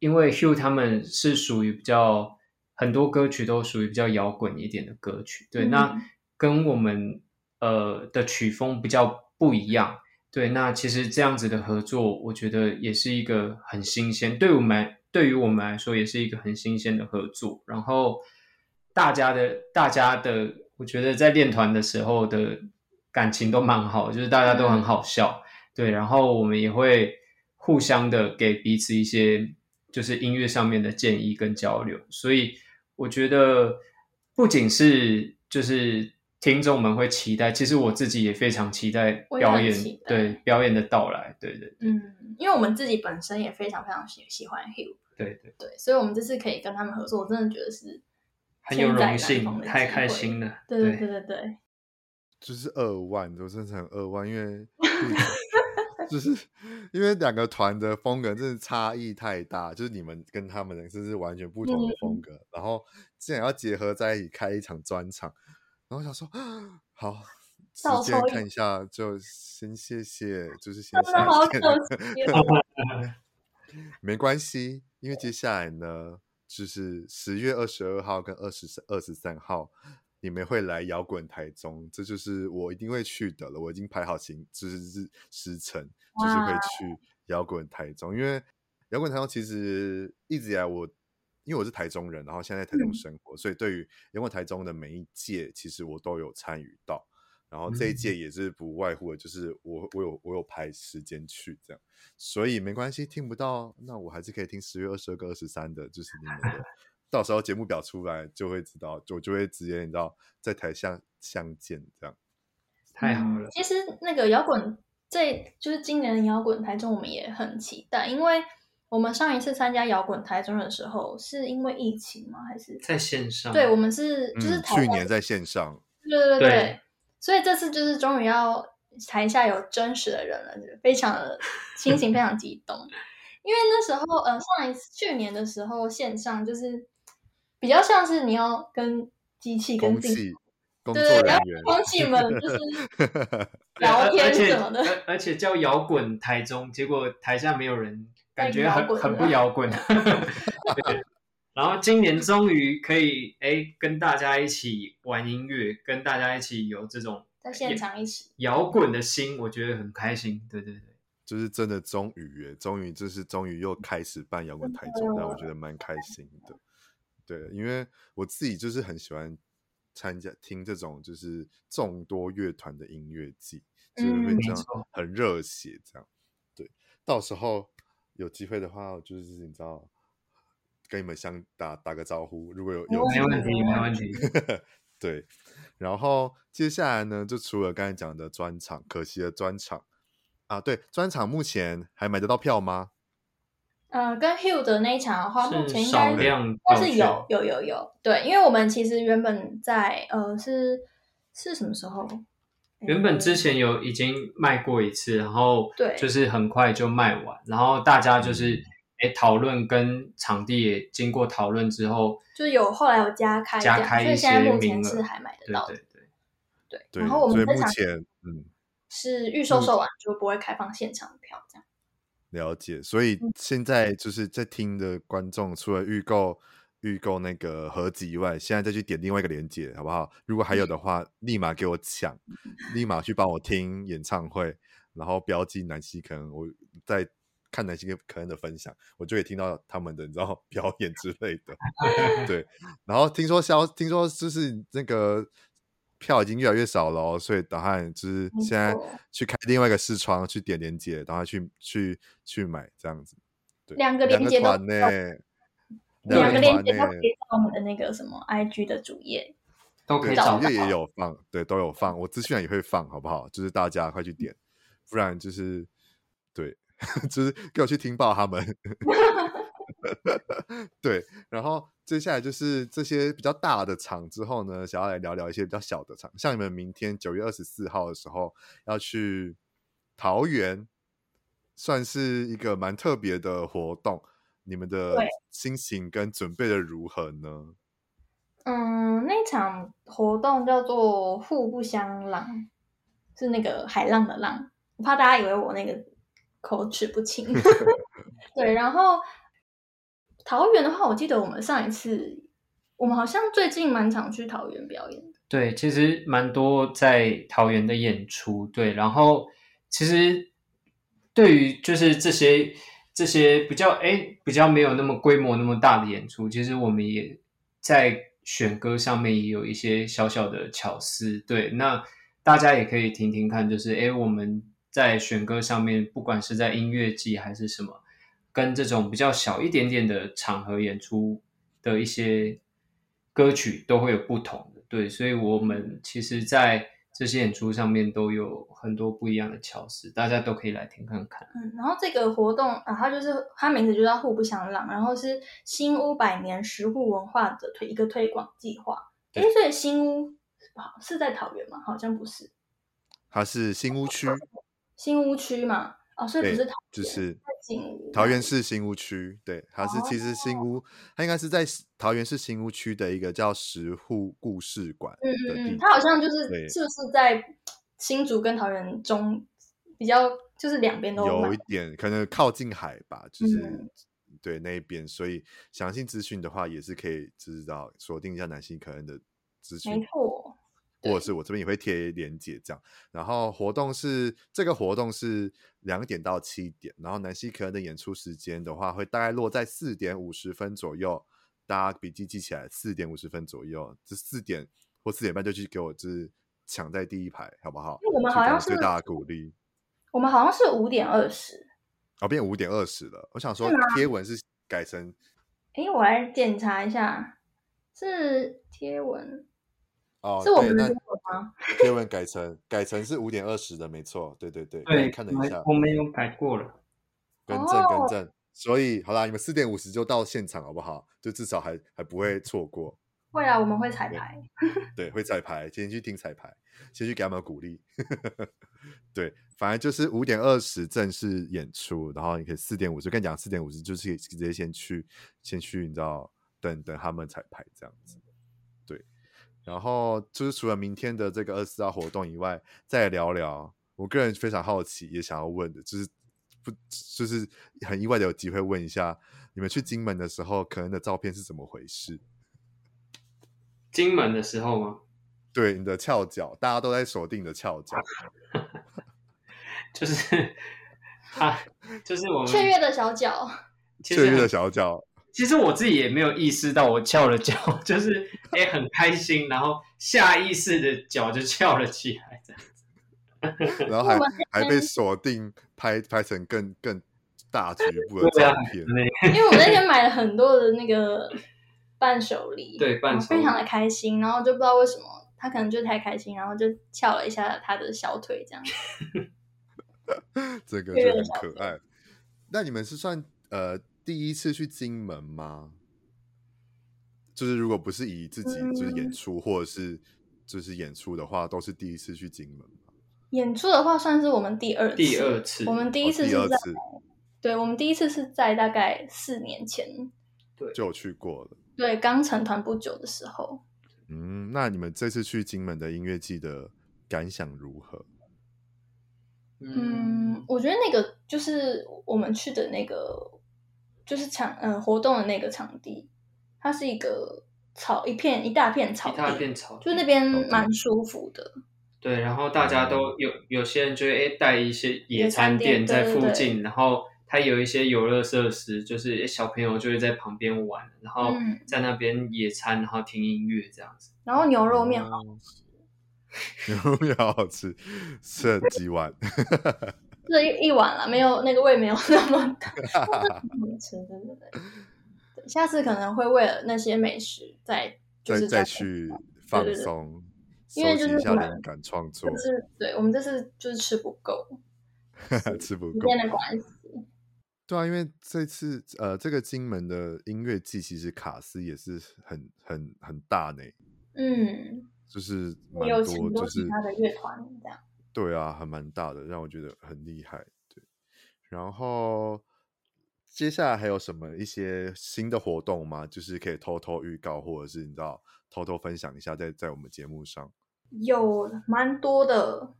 因为 Hugh 他们是属于比较很多歌曲都属于比较摇滚一点的歌曲。对，嗯、那跟我们。呃的曲风比较不一样，对，那其实这样子的合作，我觉得也是一个很新鲜，对我们对于我们来说也是一个很新鲜的合作。然后大家的大家的，我觉得在练团的时候的感情都蛮好，就是大家都很好笑，对，然后我们也会互相的给彼此一些就是音乐上面的建议跟交流，所以我觉得不仅是就是。听众们会期待，其实我自己也非常期待表演，对表演的到来，对对，对，嗯，因为我们自己本身也非常非常喜喜欢 Hugh，对对。对，所以我们这次可以跟他们合作，我真的觉得是很有荣幸，太开心了，对对对对。对，就是二万，我真的很二万，因为 就是因为两个团的风格真的差异太大，就是你们跟他们的真是完全不同的风格，嗯、然后既然要结合在一起开一场专场。然后我想说，好，时间看一下，就先谢谢，就是先谢谢。没关系，因为接下来呢，就是十月二十二号跟二十二十三号，你们会来摇滚台中，这就是我一定会去的了。我已经排好行，就是日时程，就是会去摇滚台中。因为摇滚台中其实一直以来我。因为我是台中人，然后现在在台中生活，嗯、所以对于摇滚台中的每一届，其实我都有参与到。然后这一届也是不外乎的，就是我我有我有排时间去这样，所以没关系，听不到，那我还是可以听十月二十二跟二十三的，就是你们的。到时候节目表出来就会知道，就就会直接你知道在台下相见这样。太好了。其实那个摇滚，这就是今年的摇滚台中，我们也很期待，因为。我们上一次参加摇滚台中的时候，是因为疫情吗？还是在线上？对，我们是就是去年在线上。对对对对，对所以这次就是终于要台下有真实的人了，非常的 心情非常激动。因为那时候，呃，上一次去年的时候线上就是比较像是你要跟机器跟进，工作人员，对，空气们就是 聊天什么的，而且，而且叫摇滚台中，结果台下没有人。感觉很很不摇滚，对。然后今年终于可以哎跟大家一起玩音乐，跟大家一起有这种在现场一起摇滚的心，我觉得很开心。对对对，就是真的终于耶，终于就是终于又开始办摇滚台中，让我觉得蛮开心的。对，因为我自己就是很喜欢参加听这种就是众多乐团的音乐季，就是会这样很热血这样。对，到时候。有机会的话，就是你知道，跟你们相打打个招呼。如果有有机会，没问题，没问题。对，然后接下来呢，就除了刚才讲的专场，可惜的专场啊，对，专场目前还买得到票吗？呃，跟 Hugh 的那一场的话，目前应该但是有有有有。对，因为我们其实原本在呃是是什么时候？原本之前有已经卖过一次，然后对，就是很快就卖完，然后大家就是诶讨论跟场地也经过讨论之后，就有后来有加开加开一些名额，是还买得到的，对对对对。然后我们目前嗯是预售售完就不会开放现场的票，这样。了解，所以现在就是在听的观众，除了预购。预购那个合集以外，现在再去点另外一个链接，好不好？如果还有的话，嗯、立马给我抢，立马去帮我听演唱会，然后标记南西可能我在看南西可能的分享，我就会听到他们的你知道 表演之类的。对，然后听说消，听说就是那个票已经越来越少了，哦，所以打算就是现在去开另外一个视窗，去点链接，然后去去去买这样子。对，两个链接都呢。两个链接都可以到我们的那个什么 IG 的主页，都可以找。主页也有放，对，都有放。我资讯也会放，好不好？就是大家快去点，不然就是对，就是给我去听爆他们。对，然后接下来就是这些比较大的场之后呢，想要来聊聊一些比较小的场，像你们明天九月二十四号的时候要去桃园，算是一个蛮特别的活动。你们的心情跟准备的如何呢？嗯，那场活动叫做“互不相浪”，是那个海浪的浪。我怕大家以为我那个口齿不清。对，然后桃园的话，我记得我们上一次，我们好像最近蛮常去桃园表演。对，其实蛮多在桃园的演出。对，然后其实对于就是这些。这些比较诶比较没有那么规模那么大的演出，其实我们也在选歌上面也有一些小小的巧思。对，那大家也可以听听看，就是诶我们在选歌上面，不管是在音乐季还是什么，跟这种比较小一点点的场合演出的一些歌曲都会有不同的。对，所以我们其实，在这些演出上面都有很多不一样的巧思，大家都可以来听看看。嗯，然后这个活动啊，它就是它名字就叫“互不相让”，然后是新屋百年食物文化的推一个推广计划。哎，所以新屋是在桃园吗？好像不是，它是新屋区，新屋区嘛。哦，所以不是桃园，就是桃园市新屋区。对，它是其实新屋，它应该是在桃园市新屋区的一个叫石户故事馆。嗯嗯嗯，它好像就是是不是在新竹跟桃园中比较，就是两边都有一点可能靠近海吧，就是、嗯、对那一边。所以详细资讯的话，也是可以知道锁定一下南西可恩的资讯。没错。或者是我这边也会贴链接这样，然后活动是这个活动是两点到七点，然后南希可恩的演出时间的话会大概落在四点五十分左右，大家笔记记起来，四点五十分左右，这四点或四点半就去给我就是抢在第一排，好不好？我们好像是最大的鼓励，我们好像是五点二十，哦，变五点二十了。我想说贴文是改成，哎，我来检查一下，是贴文。哦，是我们的吗？贴文改成改成是五点二十的，没错，对对对，对，看了一下，我们有改过了，更正更正，所以好啦，你们四点五十就到现场好不好？就至少还还不会错过。会啊，我们会彩排，对，会彩排，先去听彩排，先去给他们鼓励。对，反正就是五点二十正式演出，然后你可以四点五十，跟你讲四点五十就是直接先去，先去，你知道，等等他们彩排这样子。然后就是除了明天的这个二十四号活动以外，再聊聊。我个人非常好奇，也想要问的，就是不就是很意外的有机会问一下，你们去金门的时候，可能的照片是怎么回事？金门的时候吗？对，你的翘脚，大家都在锁定你的翘脚，就是 啊，就是我们雀跃的小脚，雀跃的小脚。其实我自己也没有意识到我翘了脚，就是哎很开心，然后下意识的脚就翘了起来，这样子，然后还还被锁定拍拍成更更大 局部的照片，因为我那天买了很多的那个伴手礼，对，伴手礼非常的开心，然后就不知道为什么他可能就太开心，然后就翘了一下他的小腿，这样，这个就很可爱。那你们是算呃？第一次去金门吗？就是如果不是以自己就是演出，嗯、或者是就是演出的话，都是第一次去金门。演出的话，算是我们第二次。第二次，我们第一次是在，哦、对，我们第一次是在大概四年前，对，就有去过了。对，刚成团不久的时候。嗯，那你们这次去金门的音乐季的感想如何？嗯，我觉得那个就是我们去的那个。就是场嗯活动的那个场地，它是一个草，一片一大片草地，一大片草地，就那边蛮舒服的。对，然后大家都有有些人就会带一些野餐垫在附近，对对对，然后它有一些游乐设施，就是小朋友就会在旁边玩，然后在那边野餐，然后听音乐这样子。然后牛肉面好吃，牛肉面好好吃，吃了 几碗。这一一碗了，没有那个胃没有那么大，吃对对对。下次可能会为了那些美食再就是再，再去放松。因为就是我们敢创作，就是对我们这次就是吃不够，吃不够，的关系。对啊，因为这次呃，这个金门的音乐季其实卡斯也是很很很大呢。嗯，就是蛮多，就是他的乐团这样。对啊，还蛮大的，让我觉得很厉害。对，然后接下来还有什么一些新的活动吗？就是可以偷偷预告，或者是你知道。偷偷分享一下在，在在我们节目上有蛮多的。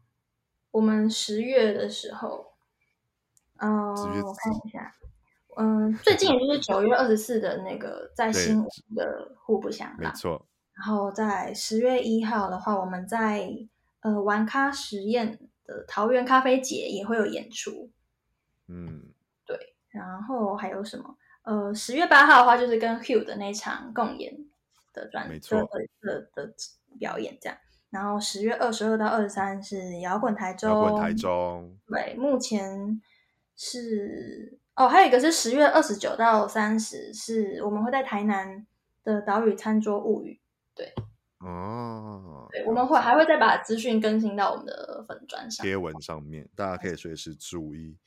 我们十月的时候，嗯、呃，我看一下，嗯、呃，最近也就是九月二十四的那个在新屋的互不相让，没错。然后在十月一号的话，我们在呃玩咖实验的桃园咖啡节也会有演出。嗯，对。然后还有什么？呃，十月八号的话，就是跟 Hugh 的那场共演。的专没错的的表演这样，然后十月二十二到二十三是摇滚台中，摇滚台中，对，目前是哦，还有一个是十月二十九到三十，是我们会在台南的岛屿餐桌物语，对，哦，对，我们会还会再把资讯更新到我们的粉专上，贴文上面，大家可以随时注意。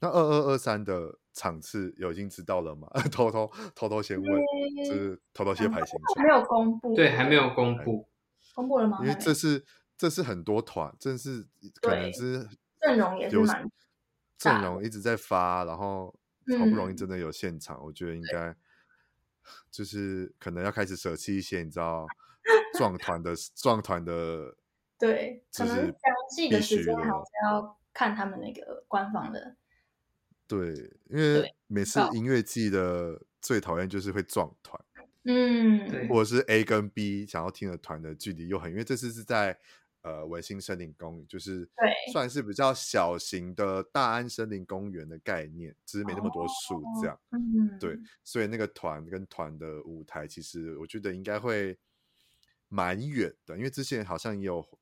那二二二三的场次有已经知道了吗？偷偷偷偷先问，嗯、就是偷偷先排行程，还没有公布，对，还没有公布，公布了吗？因为这是这是很多团，这是可能是阵容也是蛮阵容一直在发，然后好不容易。真的有现场，嗯、我觉得应该就是可能要开始舍弃一些，你知道，壮团的撞团的，对，可能详细的时间还是要看他们那个官方的。对，因为每次音乐季的最讨厌就是会撞团，嗯，对，或者是 A 跟 B 想要听的团的距离又很，因为这次是在呃文心森林公园，就是算是比较小型的大安森林公园的概念，只是没那么多树这样，嗯，对，所以那个团跟团的舞台，其实我觉得应该会蛮远的，因为之前好像也有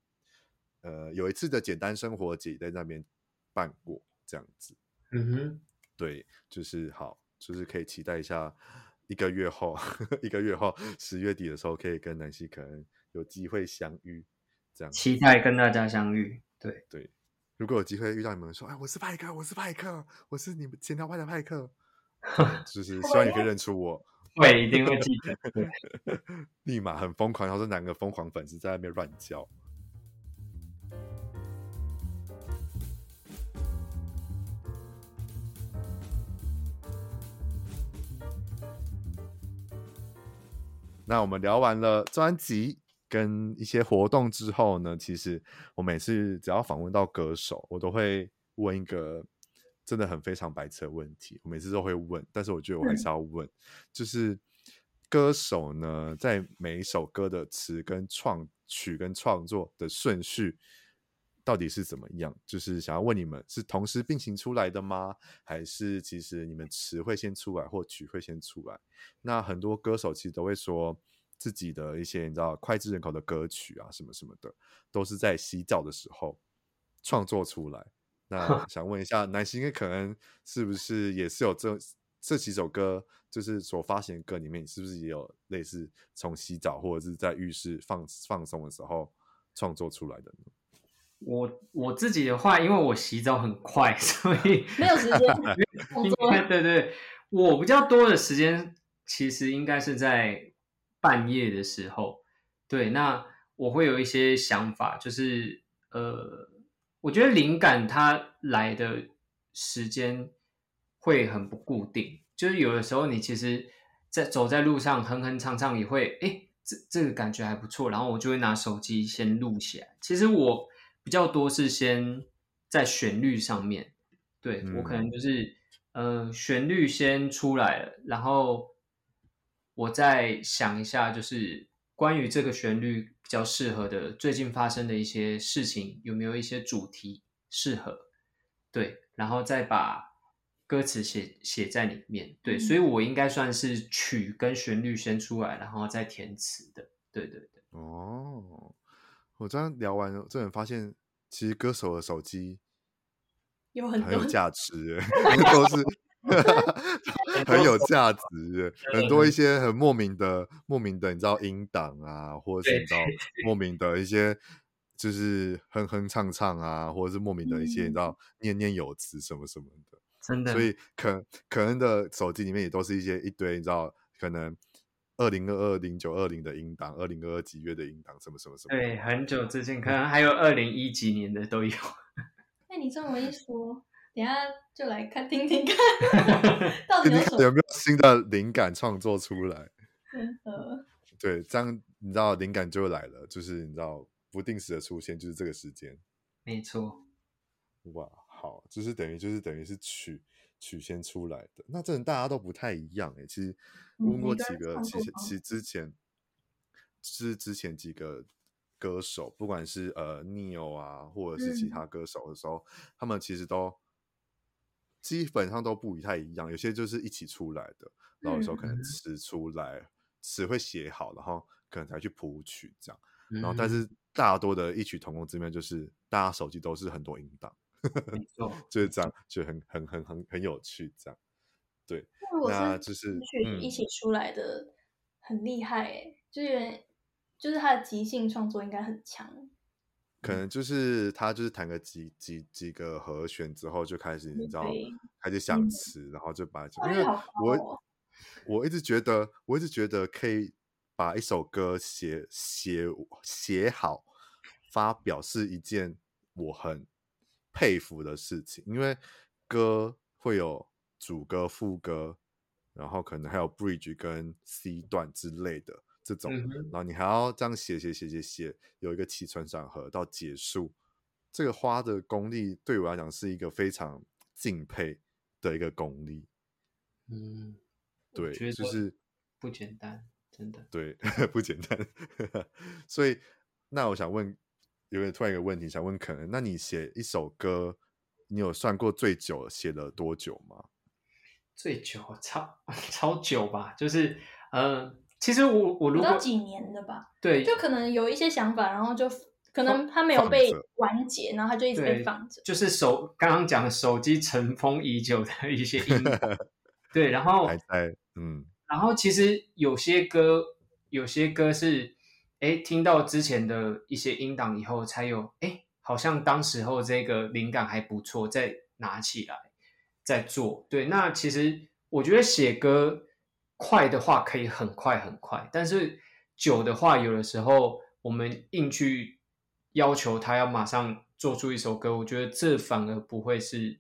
呃有一次的简单生活节在那边办过这样子。嗯哼，对，就是好，就是可以期待一下，一个月后，一个月后十月底的时候，可以跟南希可能有机会相遇，这样期待跟大家相遇。对对，如果有机会遇到你们，说，哎，我是派克，我是派克，我是你们前条派的派克，就是 希望你可以认出我，会一定会记得，立马很疯狂，然后是两个疯狂粉丝在那边乱叫。那我们聊完了专辑跟一些活动之后呢，其实我每次只要访问到歌手，我都会问一个真的很非常白痴的问题。我每次都会问，但是我觉得我还是要问，嗯、就是歌手呢，在每一首歌的词跟创曲跟创作的顺序到底是怎么样？就是想要问你们，是同时并行出来的吗？还是其实你们词会先出来，或曲会先出来？那很多歌手其实都会说自己的一些你知道脍炙人口的歌曲啊，什么什么的，都是在洗澡的时候创作出来。那 想问一下，南星可能是不是也是有这这几首歌，就是所发行的歌里面，是不是也有类似从洗澡或者是在浴室放放松的时候创作出来的呢？我我自己的话，因为我洗澡很快，所以没有时间。对对，我比较多的时间其实应该是在半夜的时候。对，那我会有一些想法，就是呃，我觉得灵感它来的时间会很不固定，就是有的时候你其实在走在路上哼哼唱唱也会，哎，这这个感觉还不错，然后我就会拿手机先录起来。其实我。比较多是先在旋律上面，对，我可能就是呃旋律先出来了，然后我再想一下，就是关于这个旋律比较适合的最近发生的一些事情，有没有一些主题适合？对，然后再把歌词写写在里面。对，所以我应该算是曲跟旋律先出来，然后再填词的。对对对。哦，我这样聊完，这人发现其实歌手的手机有很很有价值，都是。很有价值，很多一些很莫名的、莫名的，你知道音档啊，或者是你知道莫名的一些，就是哼哼唱唱啊，或者是莫名的一些，你知道念念有词什么什么的，真的。所以可可能的手机里面也都是一些一堆，你知道，可能二零二二零九二零的音档，二零二二几月的音档，什么什么什么。对，很久之前，可能还有二零一几年的都有。那你这么一说。等下就来看听听看 到底有，有没有新的灵感创作出来？真的，对，这样你知道灵感就来了，就是你知道不定时的出现，就是这个时间。没错。哇，好，就是等于就是等于是曲曲先出来的，那这人大家都不太一样哎。其实问过几个，嗯、其实其实之前是之前几个。歌手，不管是呃 Neo 啊，或者是其他歌手的时候，嗯、他们其实都基本上都不太一样。有些就是一起出来的，然后有时候可能词出来，词、嗯、会写好，然后可能才去谱曲这样。嗯、然后，但是大多的异曲同工之妙就是，大家手机都是很多音档，没错 就是这样，就很很很很很有趣这样。对，那就是一起出来的、嗯、很厉害哎，就是。就是他的即兴创作应该很强，可能就是他就是弹个几几几个和弦之后就开始你知道开始想词，然后就把因为我我一直觉得我一直觉得可以把一首歌写写写好发表是一件我很佩服的事情，因为歌会有主歌副歌，然后可能还有 bridge 跟 C 段之类的。这种，然后你还要这样写写写写写，有一个起承转合到结束，这个花的功力对我来讲是一个非常敬佩的一个功力。嗯，对，就是不简单，真的。对，不简单。所以，那我想问，有个突然一个问题想问可能，那你写一首歌，你有算过最久写了多久吗？最久 超超久吧，就是呃。其实我我如果几年的吧，对，就可能有一些想法，然后就可能它没有被完结，然后它就一直被放着。就是手刚刚讲的手机尘封已久的一些音，对，然后还在嗯，然后其实有些歌，有些歌是哎听到之前的一些音档以后才有，哎，好像当时候这个灵感还不错，再拿起来再做。对，那其实我觉得写歌。快的话可以很快很快，但是久的话，有的时候我们硬去要求他要马上做出一首歌，我觉得这反而不会是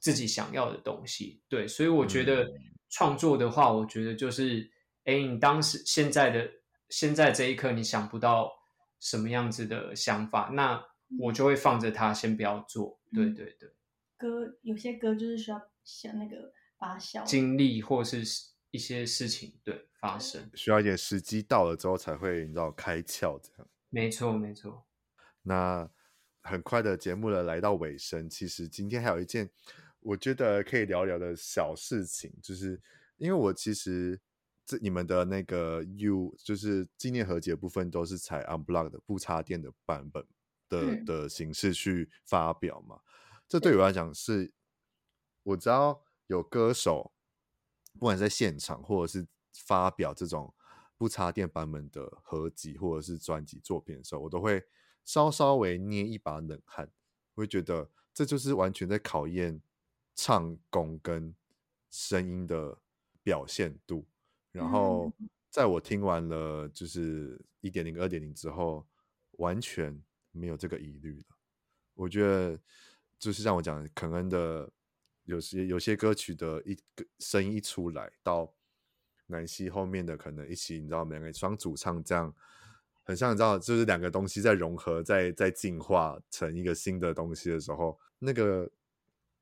自己想要的东西。对，所以我觉得创作的话，我觉得就是，哎、嗯，你当时现在的现在这一刻，你想不到什么样子的想法，那我就会放着它，先不要做。对对对，歌有些歌就是需要想那个发酵经历，或是。一些事情对发生，需要一点时机到了之后才会你知道开窍这样。没错没错。那很快的节目了来到尾声，其实今天还有一件我觉得可以聊聊的小事情，就是因为我其实这你们的那个 U 就是纪念和解部分都是采 Unplugged 的不插电的版本的、嗯、的形式去发表嘛，这对我来讲是我知道有歌手。不管在现场或者是发表这种不插电版本的合集或者是专辑作品的时候，我都会稍稍微捏一把冷汗，我会觉得这就是完全在考验唱功跟声音的表现度。然后在我听完了就是一点零、二点零之后，完全没有这个疑虑了。我觉得就是像我讲肯恩的。有些有些歌曲的一个声音一出来，到南希后面的可能一起，你知道，两个双主唱这样，很像你知道，就是两个东西在融合，在在进化成一个新的东西的时候，那个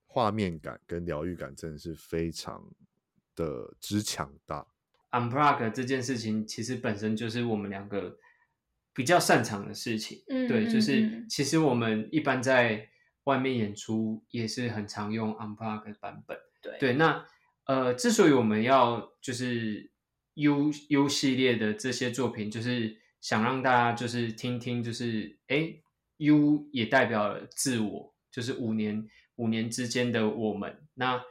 画面感跟疗愈感真的是非常的之强大。unplug 这件事情，其实本身就是我们两个比较擅长的事情。嗯，对，就是其实我们一般在外面演出也是很常用 unplug 的版本。对对，那呃，之所以我们要就是 U U 系列的这些作品，就是想让大家就是听听，就是哎，U 也代表了自我，就是五年五年之间的我们那。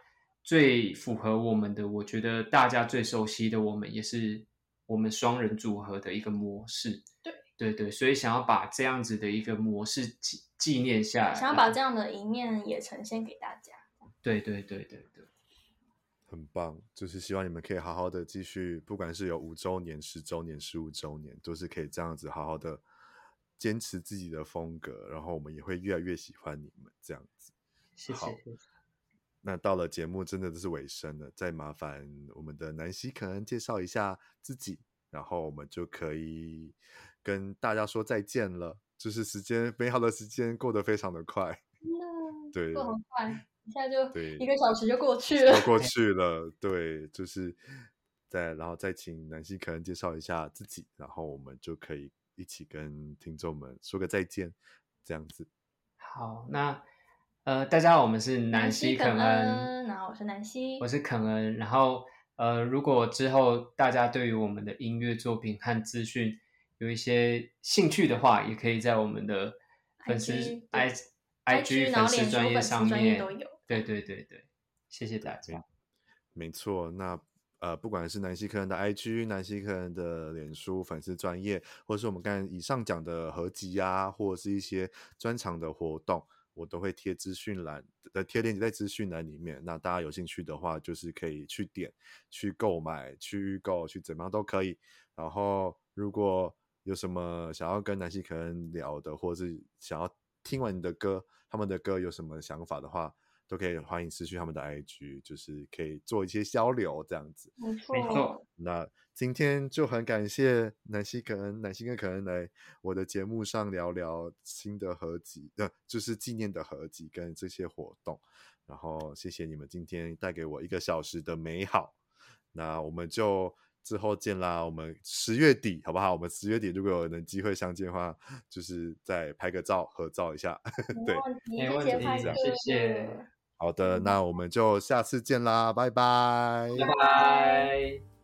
最符合我们的，我觉得大家最熟悉的，我们也是我们双人组合的一个模式。对对对，所以想要把这样子的一个模式纪纪念下来，想要把这样的一面也呈现给大家。对对对对对，很棒，就是希望你们可以好好的继续，不管是有五周年、十周年、十五周年，都是可以这样子好好的坚持自己的风格，然后我们也会越来越喜欢你们这样子。谢谢。那到了节目真的是尾声了，再麻烦我们的南希可恩介绍一下自己，然后我们就可以跟大家说再见了。就是时间美好的时间过得非常的快，嗯，对，过很快，一下就一个小时就过去了，过 去了，对，就是再然后再请南希可恩介绍一下自己，然后我们就可以一起跟听众们说个再见，这样子。好，那。呃，大家好，我们是南希肯恩，然后我是南希，我是肯恩。然后，呃，如果之后大家对于我们的音乐作品和资讯有一些兴趣的话，也可以在我们的粉丝 I I G 粉丝专页上面都有。对对对对，谢谢大家。没错，那呃，不管是南希客人的 I G、南希客人的脸书粉丝专业，或者是我们刚才以上讲的合集啊，或者是一些专场的活动。我都会贴资讯栏的贴链接在资讯栏里面，那大家有兴趣的话，就是可以去点去购买、去预购、去怎么样都可以。然后如果有什么想要跟南希可恩聊的，或者是想要听完你的歌，他们的歌有什么想法的话，都可以欢迎私讯他们的 IG，就是可以做一些交流这样子。没错。那今天就很感谢南希可恩、南希跟可恩来我的节目上聊聊新的合集，呃，就是纪念的合集跟这些活动。然后谢谢你们今天带给我一个小时的美好。那我们就之后见啦，我们十月底好不好？我们十月底如果有能机会相见的话，就是再拍个照合照一下。对，没问题，谢谢。好的，那我们就下次见啦，拜拜，拜拜。